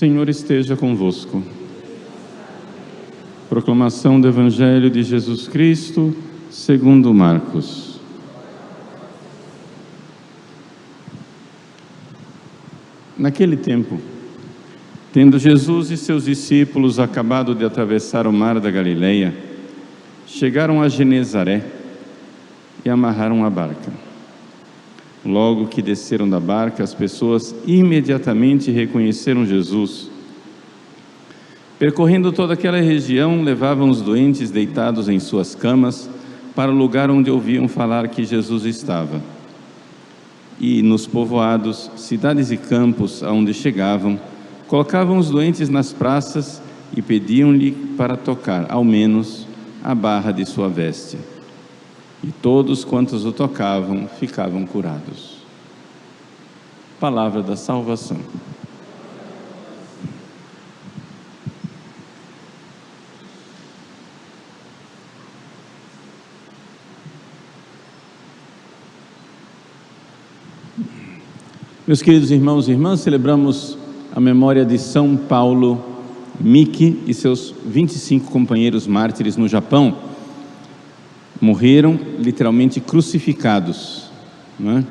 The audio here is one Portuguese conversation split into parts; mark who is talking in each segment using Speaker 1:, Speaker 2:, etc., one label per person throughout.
Speaker 1: Senhor esteja convosco. Proclamação do Evangelho de Jesus Cristo, segundo Marcos. Naquele tempo, tendo Jesus e seus discípulos acabado de atravessar o mar da Galileia, chegaram a Genezaré e amarraram a barca. Logo que desceram da barca, as pessoas imediatamente reconheceram Jesus. Percorrendo toda aquela região, levavam os doentes deitados em suas camas para o lugar onde ouviam falar que Jesus estava. E nos povoados, cidades e campos aonde chegavam, colocavam os doentes nas praças e pediam-lhe para tocar, ao menos, a barra de sua veste e todos quantos o tocavam ficavam curados. Palavra da salvação. Meus queridos irmãos e irmãs, celebramos a memória de São Paulo Miki e seus 25 companheiros mártires no Japão morreram literalmente crucificados. É?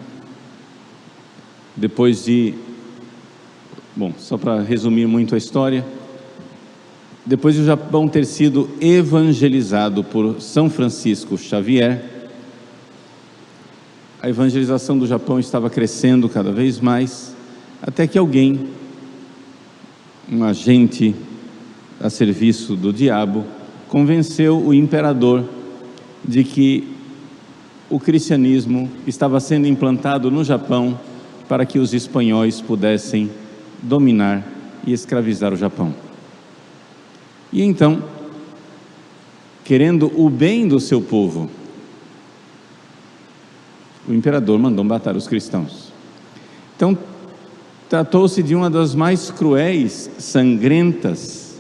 Speaker 1: Depois de. Bom, só para resumir muito a história. Depois do Japão ter sido evangelizado por São Francisco Xavier, a evangelização do Japão estava crescendo cada vez mais, até que alguém, um agente a serviço do diabo, convenceu o imperador de que o cristianismo estava sendo implantado no Japão para que os espanhóis pudessem dominar e escravizar o Japão. E então, querendo o bem do seu povo, o imperador mandou matar os cristãos. Então, tratou-se de uma das mais cruéis, sangrentas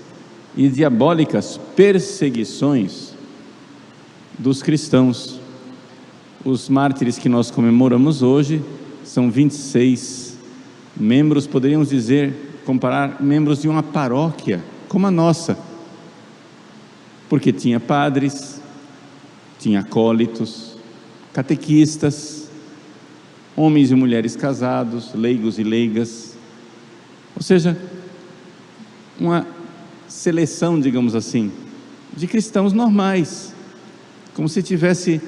Speaker 1: e diabólicas perseguições dos cristãos. Os mártires que nós comemoramos hoje são 26 membros, poderíamos dizer, comparar membros de uma paróquia como a nossa, porque tinha padres, tinha acólitos, catequistas, homens e mulheres casados, leigos e leigas, ou seja, uma seleção, digamos assim, de cristãos normais, como se tivesse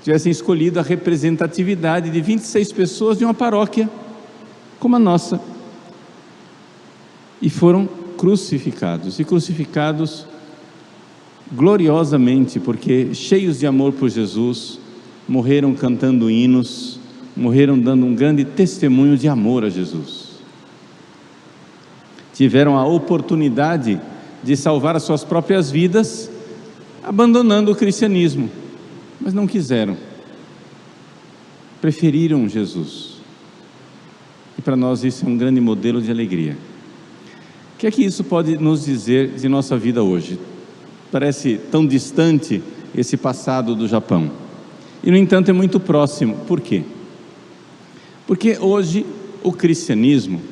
Speaker 1: tivessem escolhido a representatividade de 26 pessoas de uma paróquia como a nossa. E foram crucificados, e crucificados gloriosamente, porque cheios de amor por Jesus, morreram cantando hinos, morreram dando um grande testemunho de amor a Jesus. Tiveram a oportunidade de salvar as suas próprias vidas abandonando o cristianismo, mas não quiseram. Preferiram Jesus. E para nós isso é um grande modelo de alegria. O que é que isso pode nos dizer de nossa vida hoje? Parece tão distante esse passado do Japão. E no entanto é muito próximo. Por quê? Porque hoje o cristianismo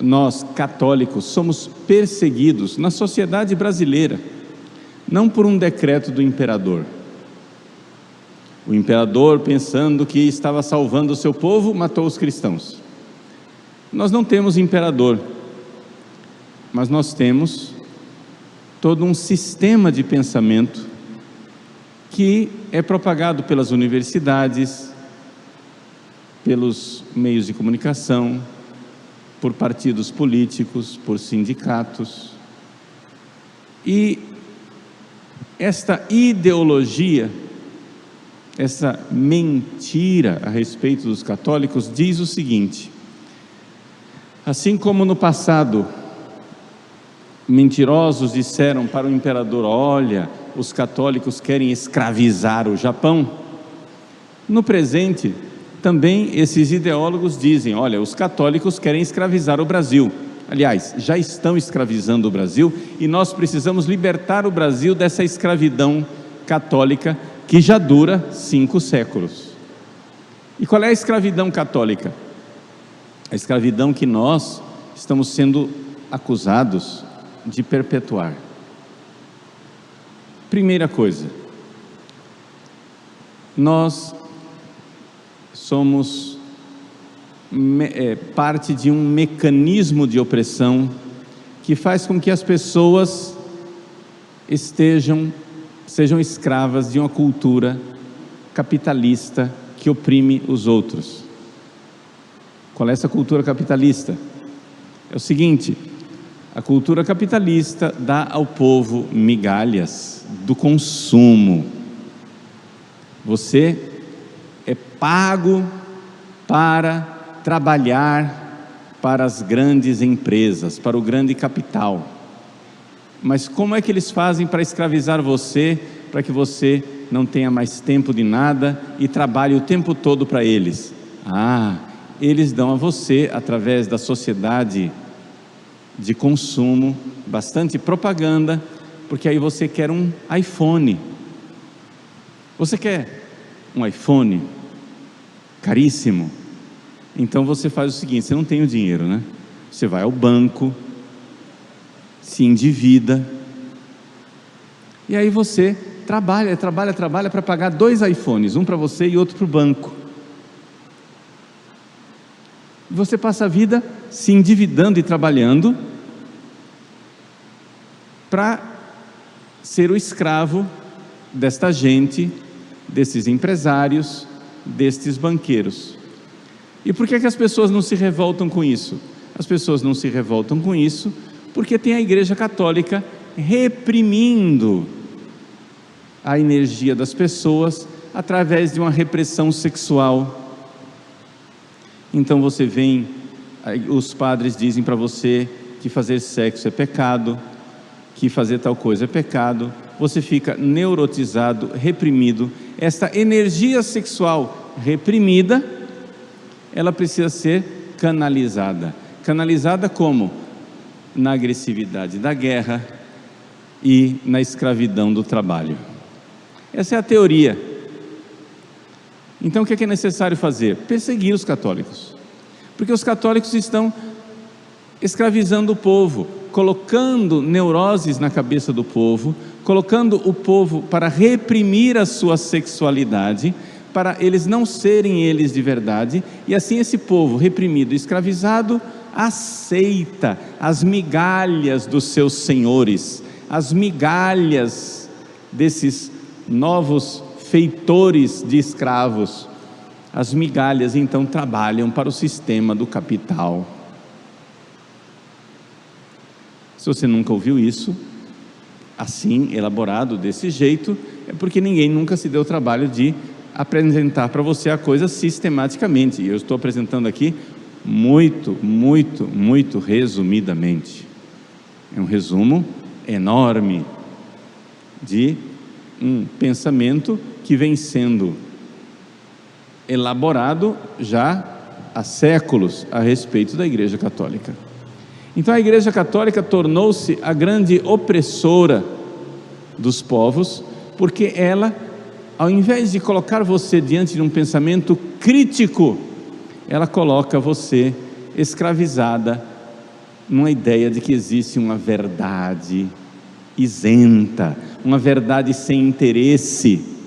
Speaker 1: nós católicos somos perseguidos na sociedade brasileira, não por um decreto do imperador. O imperador, pensando que estava salvando o seu povo, matou os cristãos. Nós não temos imperador, mas nós temos todo um sistema de pensamento que é propagado pelas universidades, pelos meios de comunicação, por partidos políticos, por sindicatos. E esta ideologia, essa mentira a respeito dos católicos diz o seguinte: assim como no passado mentirosos disseram para o imperador: olha, os católicos querem escravizar o Japão, no presente também esses ideólogos dizem: olha, os católicos querem escravizar o Brasil. Aliás, já estão escravizando o Brasil e nós precisamos libertar o Brasil dessa escravidão católica que já dura cinco séculos. E qual é a escravidão católica? A escravidão que nós estamos sendo acusados de perpetuar. Primeira coisa, nós somos é, parte de um mecanismo de opressão que faz com que as pessoas estejam sejam escravas de uma cultura capitalista que oprime os outros. Qual é essa cultura capitalista? É o seguinte: a cultura capitalista dá ao povo migalhas do consumo. Você é pago para trabalhar para as grandes empresas, para o grande capital. Mas como é que eles fazem para escravizar você, para que você não tenha mais tempo de nada e trabalhe o tempo todo para eles? Ah, eles dão a você, através da sociedade de consumo, bastante propaganda, porque aí você quer um iPhone. Você quer um iPhone caríssimo? Então você faz o seguinte: você não tem o dinheiro, né? Você vai ao banco, se endivida, e aí você trabalha, trabalha, trabalha para pagar dois iPhones, um para você e outro para o banco. Você passa a vida se endividando e trabalhando para ser o escravo desta gente, desses empresários, destes banqueiros. E por que, é que as pessoas não se revoltam com isso? As pessoas não se revoltam com isso porque tem a Igreja Católica reprimindo a energia das pessoas através de uma repressão sexual. Então você vem, os padres dizem para você que fazer sexo é pecado, que fazer tal coisa é pecado, você fica neurotizado, reprimido. Esta energia sexual reprimida, ela precisa ser canalizada. Canalizada como? Na agressividade da guerra e na escravidão do trabalho. Essa é a teoria. Então o que é, é necessário fazer? Perseguir os católicos. Porque os católicos estão escravizando o povo, colocando neuroses na cabeça do povo, colocando o povo para reprimir a sua sexualidade, para eles não serem eles de verdade, e assim esse povo reprimido, escravizado, aceita as migalhas dos seus senhores, as migalhas desses novos feitores de escravos. As migalhas então trabalham para o sistema do capital. Se você nunca ouviu isso, assim, elaborado desse jeito, é porque ninguém nunca se deu o trabalho de apresentar para você a coisa sistematicamente. E eu estou apresentando aqui muito, muito, muito resumidamente. É um resumo enorme de um pensamento que vem sendo elaborado já há séculos a respeito da Igreja Católica. Então a Igreja Católica tornou-se a grande opressora dos povos, porque ela, ao invés de colocar você diante de um pensamento crítico, ela coloca você escravizada numa ideia de que existe uma verdade isenta, uma verdade sem interesse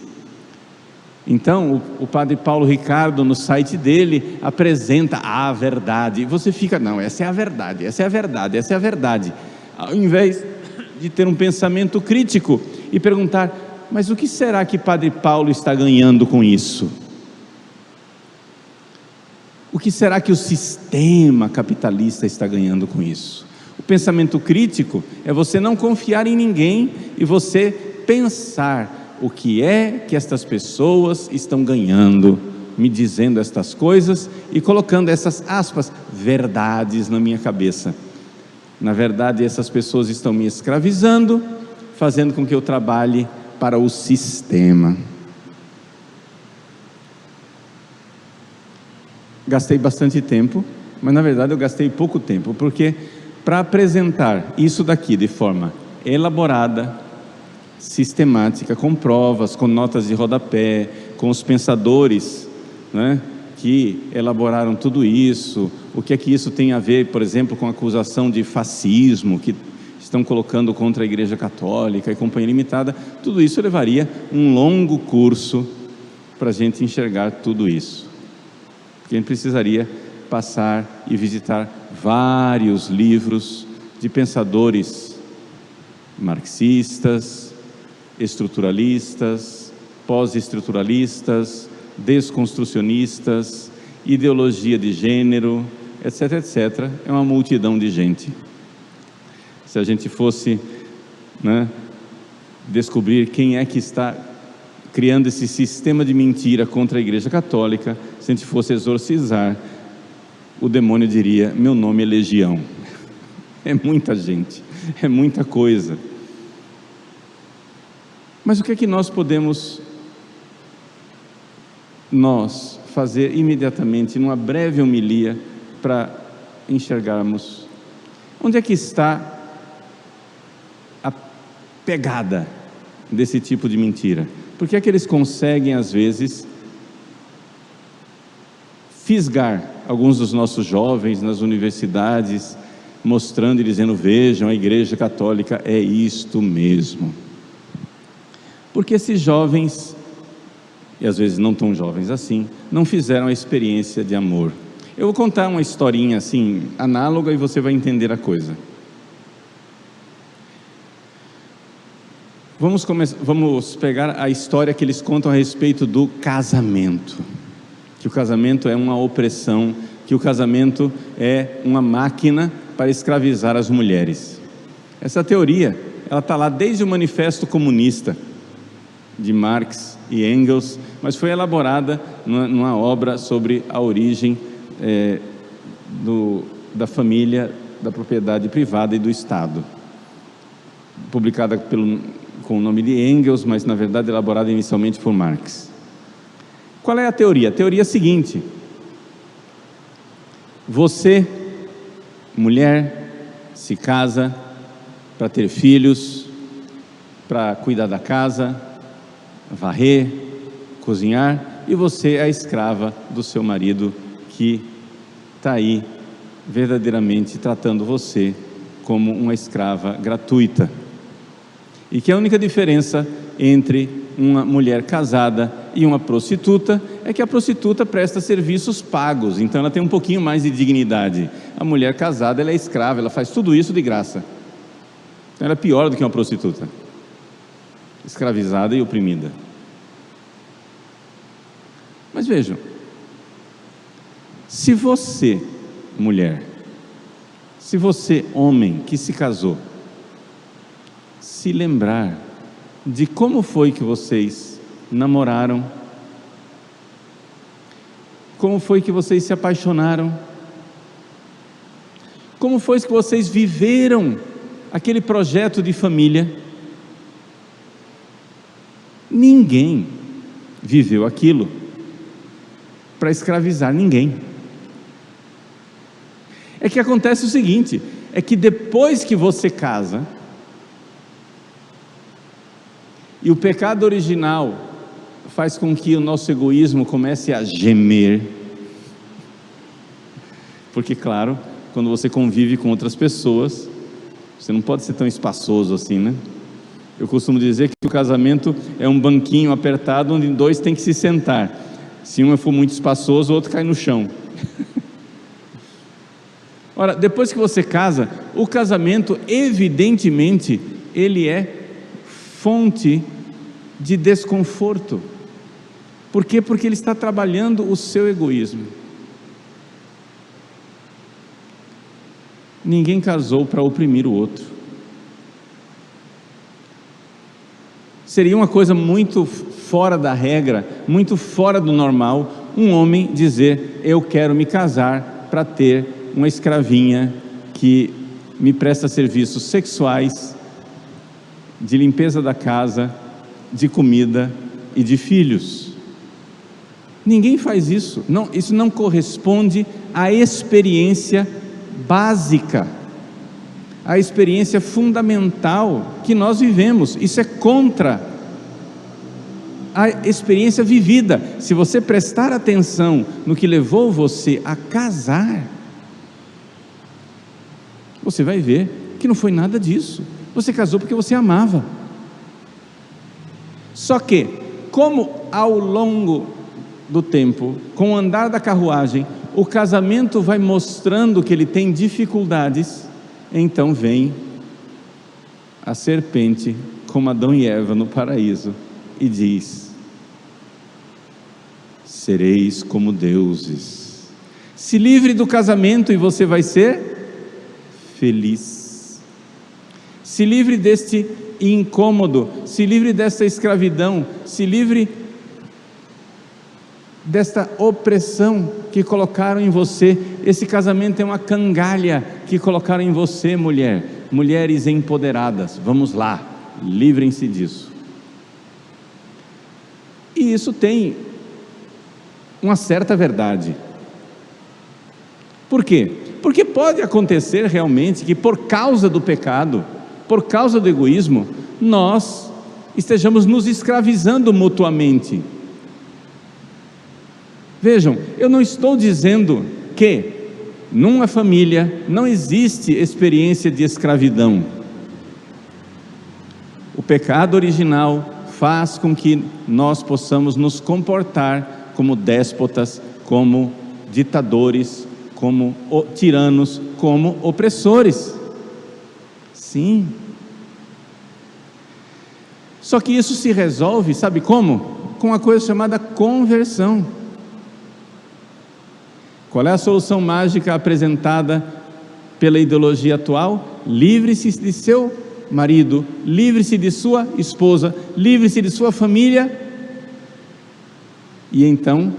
Speaker 1: então, o, o, padre Paulo Ricardo, no site dele, apresenta a verdade. E você fica, não, essa é a verdade, essa é a verdade, essa é a verdade. Ao invés de ter um pensamento crítico e perguntar, mas o que será que padre Paulo está ganhando com isso? O que será que o sistema capitalista está ganhando com isso? O pensamento crítico é você não confiar em ninguém e você pensar o que é que estas pessoas estão ganhando, me dizendo estas coisas e colocando essas aspas, verdades na minha cabeça. Na verdade, essas pessoas estão me escravizando, fazendo com que eu trabalhe para o sistema. Gastei bastante tempo, mas na verdade eu gastei pouco tempo, porque para apresentar isso daqui de forma elaborada, sistemática, com provas, com notas de rodapé, com os pensadores né, que elaboraram tudo isso, o que é que isso tem a ver, por exemplo, com a acusação de fascismo que estão colocando contra a Igreja Católica e Companhia Limitada, tudo isso levaria um longo curso para a gente enxergar tudo isso. Porque a gente precisaria passar e visitar vários livros de pensadores marxistas, estruturalistas, pós-estruturalistas, desconstrucionistas, ideologia de gênero, etc, etc. É uma multidão de gente. Se a gente fosse né, descobrir quem é que está criando esse sistema de mentira contra a Igreja Católica, se a gente fosse exorcizar, o demônio diria: Meu nome é Legião. É muita gente, é muita coisa. Mas o que é que nós podemos, nós, fazer imediatamente, numa breve homilia, para enxergarmos onde é que está a pegada desse tipo de mentira? Por que é que eles conseguem, às vezes, fisgar alguns dos nossos jovens nas universidades, mostrando e dizendo: vejam, a Igreja Católica é isto mesmo. Porque esses jovens, e às vezes não tão jovens assim, não fizeram a experiência de amor. Eu vou contar uma historinha assim, análoga, e você vai entender a coisa. Vamos, vamos pegar a história que eles contam a respeito do casamento. Que o casamento é uma opressão, que o casamento é uma máquina para escravizar as mulheres. Essa teoria, ela está lá desde o Manifesto Comunista de Marx e Engels, mas foi elaborada numa, obra sobre a origem é, do, da família, da propriedade privada e do Estado, publicada pelo, com o nome de Engels, mas na verdade elaborada inicialmente por Marx. Qual é a teoria? A teoria é a seguinte: você, mulher, se casa para ter filhos, para cuidar da casa, varrer, cozinhar, e você é a escrava do seu marido que está aí verdadeiramente tratando você como uma escrava gratuita. E que a única diferença entre uma mulher casada e uma prostituta é que a prostituta presta serviços pagos, então ela tem um pouquinho mais de dignidade. A mulher casada ela é escrava, ela faz tudo isso de graça. Então ela é pior do que uma prostituta, escravizada e oprimida. Mas vejam, se você, mulher, se você, homem que se casou, se lembrar de como foi que vocês namoraram, como foi que vocês se apaixonaram, como foi que vocês viveram aquele projeto de família. Ninguém viveu aquilo para escravizar ninguém é que acontece o seguinte: é que depois que você casa, e o pecado original faz com que o nosso egoísmo comece a gemer, porque, claro, quando você convive com outras pessoas, você não pode ser tão espaçoso assim, né? Eu costumo dizer que o casamento é um banquinho apertado onde dois têm que se sentar. Se um for muito espaçoso, o outro cai no chão. Ora, depois que você casa, o casamento, evidentemente, ele é fonte de desconforto. Por quê? Porque ele está trabalhando o seu egoísmo. Ninguém casou para oprimir o outro. Seria uma coisa muito fora da regra, muito fora do normal, um homem dizer: Eu quero me casar para ter uma escravinha que me presta serviços sexuais, de limpeza da casa, de comida e de filhos. Ninguém faz isso. Não, isso não corresponde à experiência básica, à experiência fundamental que nós vivemos. Isso é contra a experiência vivida. Se você prestar atenção no que levou você a casar, você vai ver que não foi nada disso. Você casou porque você amava. Só que, como ao longo do tempo, com o andar da carruagem, o casamento vai mostrando que ele tem dificuldades, então vem a serpente, como Adão e Eva no paraíso, e diz: Sereis como deuses. Se livre do casamento e você vai ser feliz. Se livre deste incômodo, se livre desta escravidão, se livre desta opressão que colocaram em você. Esse casamento é uma cangalha que colocaram em você, mulher. Mulheres empoderadas, vamos lá, livrem-se disso. Isso tem uma certa verdade. Por quê? Porque pode acontecer realmente que por causa do pecado, por causa do egoísmo, nós estejamos nos escravizando mutuamente. Vejam, eu não estou dizendo que numa família não existe experiência de escravidão. O pecado original faz com que nós possamos nos comportar como déspotas, como ditadores, como tiranos, como opressores. Sim. Só que isso se resolve, sabe como? Com uma coisa chamada conversão. Qual é a solução mágica apresentada pela ideologia atual? Livre-se de seu marido, livre-se de sua esposa, livre-se de sua família e então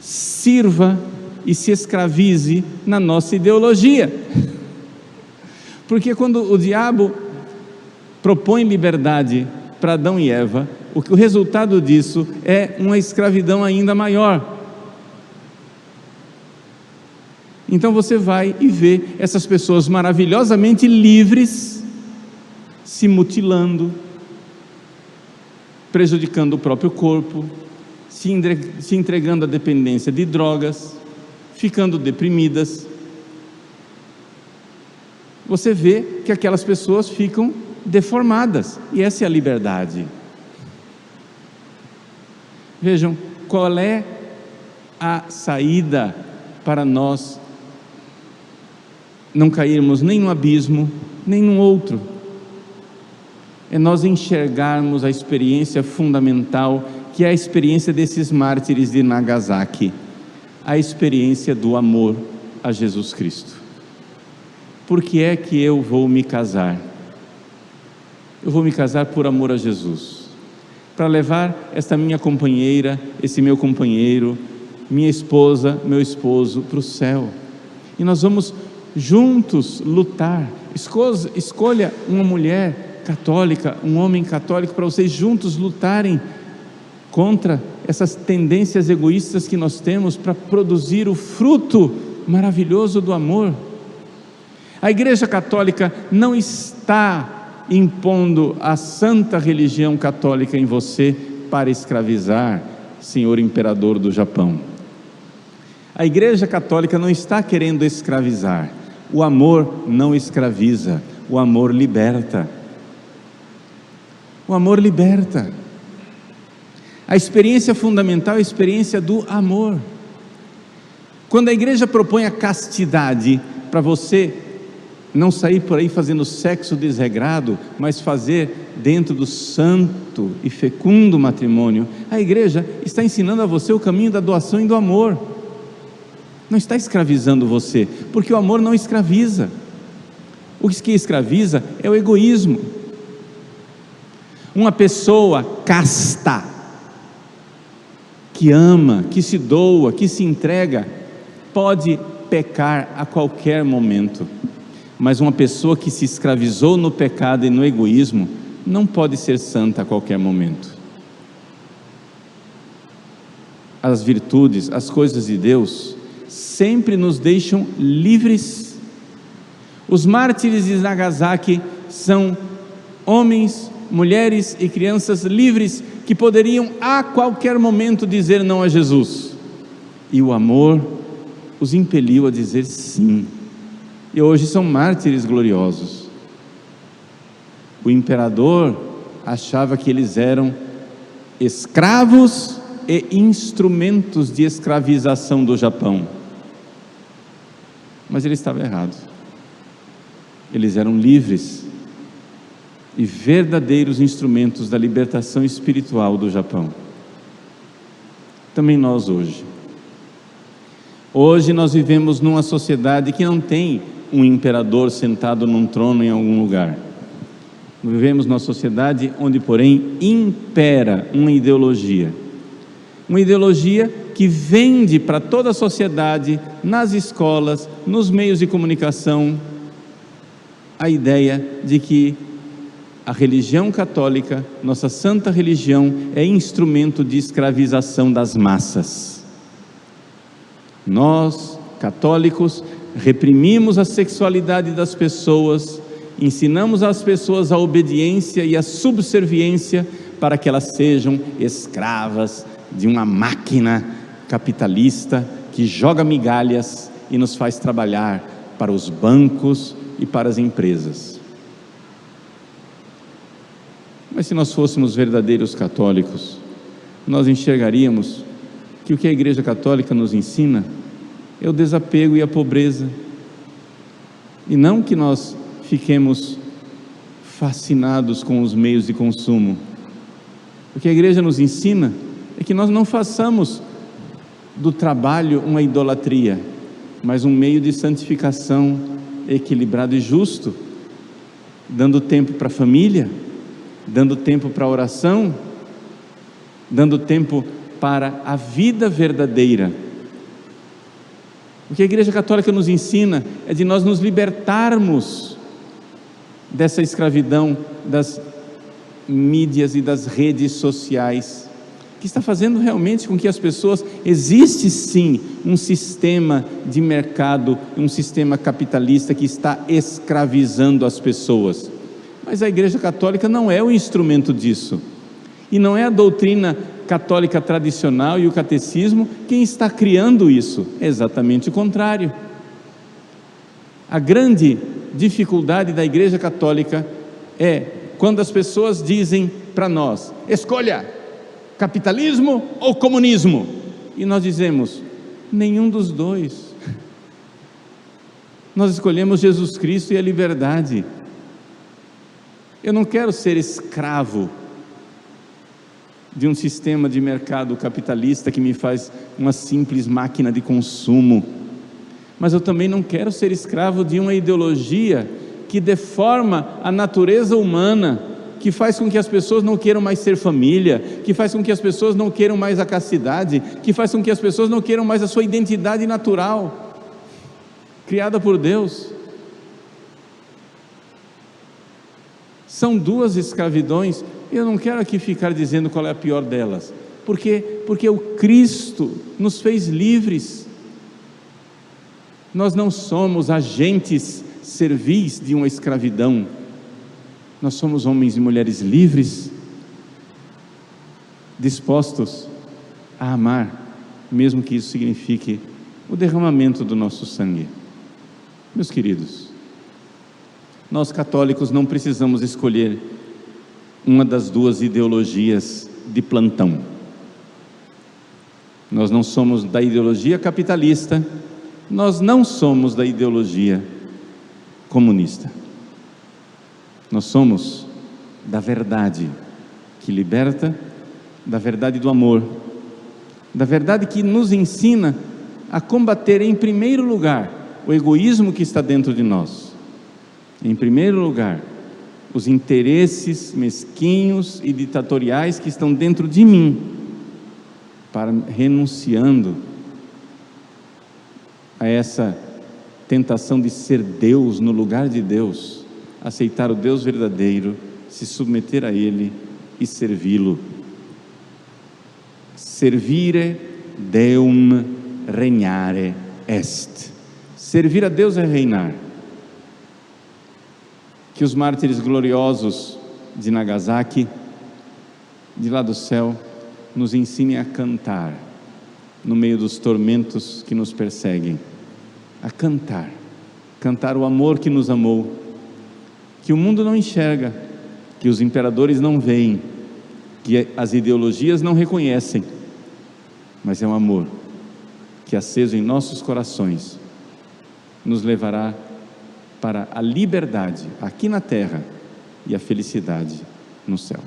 Speaker 1: sirva e se escravize na nossa ideologia. Porque quando o diabo propõe liberdade para Adão e Eva, o, o resultado disso é uma escravidão ainda maior. Então você vai e vê essas pessoas maravilhosamente livres se mutilando, prejudicando o próprio corpo, se entregando à dependência de drogas, ficando deprimidas. Você vê que aquelas pessoas ficam deformadas, e essa é a liberdade. Vejam, qual é a saída para nós não cairmos nem no abismo, nem no outro. É nós enxergarmos a experiência fundamental, que é a experiência desses mártires de Nagasaki, a experiência do amor a Jesus Cristo. Por que é que eu vou me casar? Eu vou me casar por amor a Jesus, para levar esta minha companheira, esse meu companheiro, minha esposa, meu esposo para o céu. E nós vamos juntos lutar. Escolha uma mulher católica, um homem católico, para vocês juntos lutarem contra essas tendências egoístas que nós temos para produzir o fruto maravilhoso do amor. A Igreja Católica não está impondo a santa religião católica em você para escravizar, senhor imperador do Japão. A Igreja Católica não está querendo escravizar, o amor não escraviza, o amor liberta. O amor liberta. A experiência fundamental é a experiência do amor. Quando a igreja propõe a castidade para você não sair por aí fazendo sexo desregrado, mas fazer dentro do santo e fecundo matrimônio, a igreja está ensinando a você o caminho da doação e do amor não está escravizando você, porque o amor não escraviza. O que escraviza é o egoísmo. Uma pessoa casta, que ama, que se doa, que se entrega, pode pecar a qualquer momento, mas uma pessoa que se escravizou no pecado e no egoísmo não pode ser santa a qualquer momento. As virtudes, as coisas de Deus, sempre nos deixam livres. Os mártires de Nagasaki são homens, mulheres e crianças livres que poderiam a qualquer momento dizer não a Jesus. E o amor os impeliu a dizer sim. e hoje são mártires gloriosos. O imperador achava que eles eram escravos e instrumentos de escravização do Japão. Mas ele estava errado. Eles eram livres e verdadeiros instrumentos da libertação espiritual do Japão. Também nós hoje. Hoje nós vivemos numa sociedade que não tem um imperador sentado num trono em algum lugar. Vivemos numa sociedade onde, porém, impera uma ideologia. Uma ideologia que vende para toda a sociedade, nas escolas, nos meios de comunicação, a ideia de que a religião católica, nossa santa religião, é instrumento de escravização das massas. Nós, católicos, reprimimos a sexualidade das pessoas, ensinamos às pessoas a obediência e a subserviência para que elas sejam escravas de uma máquina capitalista que joga migalhas e nos faz trabalhar para os bancos e para as empresas. Mas se nós fôssemos verdadeiros católicos, nós enxergaríamos que o que a Igreja Católica nos ensina é o desapego e a pobreza. E não que nós fiquemos fascinados com os meios de consumo. O que a igreja nos ensina é que nós não façamos do trabalho uma idolatria, mas um meio de santificação equilibrado e justo, dando tempo para a família, dando tempo para a oração, dando tempo para a vida verdadeira o que a Igreja Católica nos ensina é de nós nos libertarmos dessa escravidão das mídias e das redes sociais, que está fazendo realmente com que as pessoas existe sim um sistema de mercado, um sistema capitalista que está escravizando as pessoas. Mas a Igreja Católica não é o instrumento disso. E não é a doutrina católica tradicional e o catecismo quem está criando isso. É exatamente o contrário. A grande dificuldade da Igreja Católica é quando as pessoas dizem para nós: escolha capitalismo ou comunismo. E nós dizemos: nenhum dos dois. Nós escolhemos Jesus Cristo e a liberdade. Eu não quero ser escravo de um sistema de mercado capitalista que me faz uma simples máquina de consumo. Mas eu também não quero ser escravo de uma ideologia que deforma a natureza humana, que faz com que as pessoas não queiram mais ser família, que faz com que as pessoas não queiram mais a castidade, que faz com que as pessoas não queiram mais a sua identidade natural, criada por Deus. São duas escravidões eu não quero aqui ficar dizendo qual é a pior delas, porque porque o Cristo nos fez livres. Nós não somos agentes servis de uma escravidão. Nós somos homens e mulheres livres, dispostos a amar, mesmo que isso signifique o derramamento do nosso sangue. Meus queridos, nós católicos não precisamos escolher uma das duas ideologias de plantão. Nós não somos da ideologia capitalista, nós não somos da ideologia comunista. Nós somos da verdade que liberta, da verdade do amor, da verdade que nos ensina a combater em primeiro lugar o egoísmo que está dentro de nós. Em primeiro lugar, os interesses mesquinhos e ditatoriais que estão dentro de mim, para renunciando a essa tentação de ser Deus no lugar de Deus, aceitar o Deus verdadeiro, se submeter a Ele e servi-lo. Servire Deum regnare est. Servir a Deus é reinar que os mártires gloriosos de Nagasaki, de lá do céu, nos ensinem a cantar no meio dos tormentos que nos perseguem, a cantar, cantar o amor que nos amou, que o mundo não enxerga, que os imperadores não veem, que as ideologias não reconhecem, mas é um amor que, aceso em nossos corações, nos levará para a liberdade aqui na terra e a felicidade no céu.